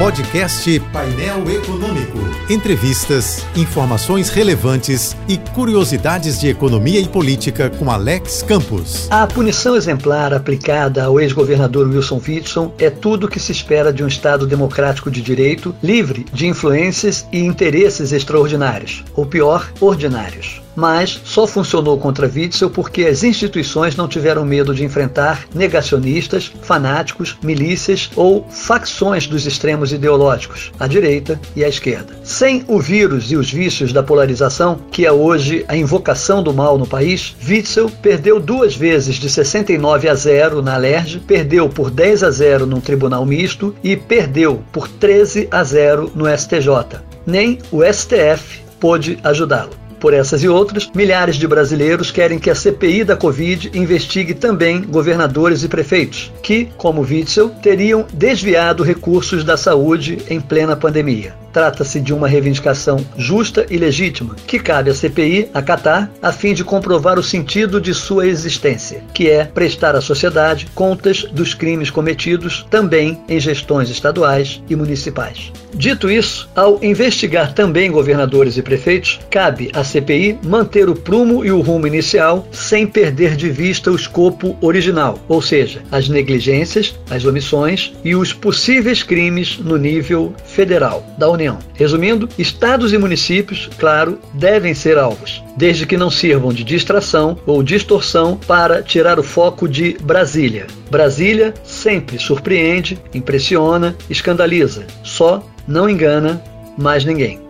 Podcast Painel Econômico. Entrevistas, informações relevantes e curiosidades de economia e política com Alex Campos. A punição exemplar aplicada ao ex-governador Wilson Witson é tudo o que se espera de um Estado democrático de direito, livre de influências e interesses extraordinários, ou pior, ordinários mas só funcionou contra Witzel porque as instituições não tiveram medo de enfrentar negacionistas, fanáticos, milícias ou facções dos extremos ideológicos, a direita e a esquerda. Sem o vírus e os vícios da polarização, que é hoje a invocação do mal no país, Witzel perdeu duas vezes de 69 a 0 na Alerj, perdeu por 10 a 0 num tribunal misto e perdeu por 13 a 0 no STJ. Nem o STF pôde ajudá-lo. Por essas e outras, milhares de brasileiros querem que a CPI da Covid investigue também governadores e prefeitos, que, como Witzel, teriam desviado recursos da saúde em plena pandemia. Trata-se de uma reivindicação justa e legítima, que cabe à CPI acatar a fim de comprovar o sentido de sua existência, que é prestar à sociedade contas dos crimes cometidos também em gestões estaduais e municipais. Dito isso, ao investigar também governadores e prefeitos, cabe à CPI manter o prumo e o rumo inicial sem perder de vista o escopo original, ou seja, as negligências, as omissões e os possíveis crimes no nível federal da União. Resumindo, estados e municípios, claro, devem ser alvos, desde que não sirvam de distração ou distorção para tirar o foco de Brasília. Brasília sempre surpreende, impressiona, escandaliza, só não engana mais ninguém.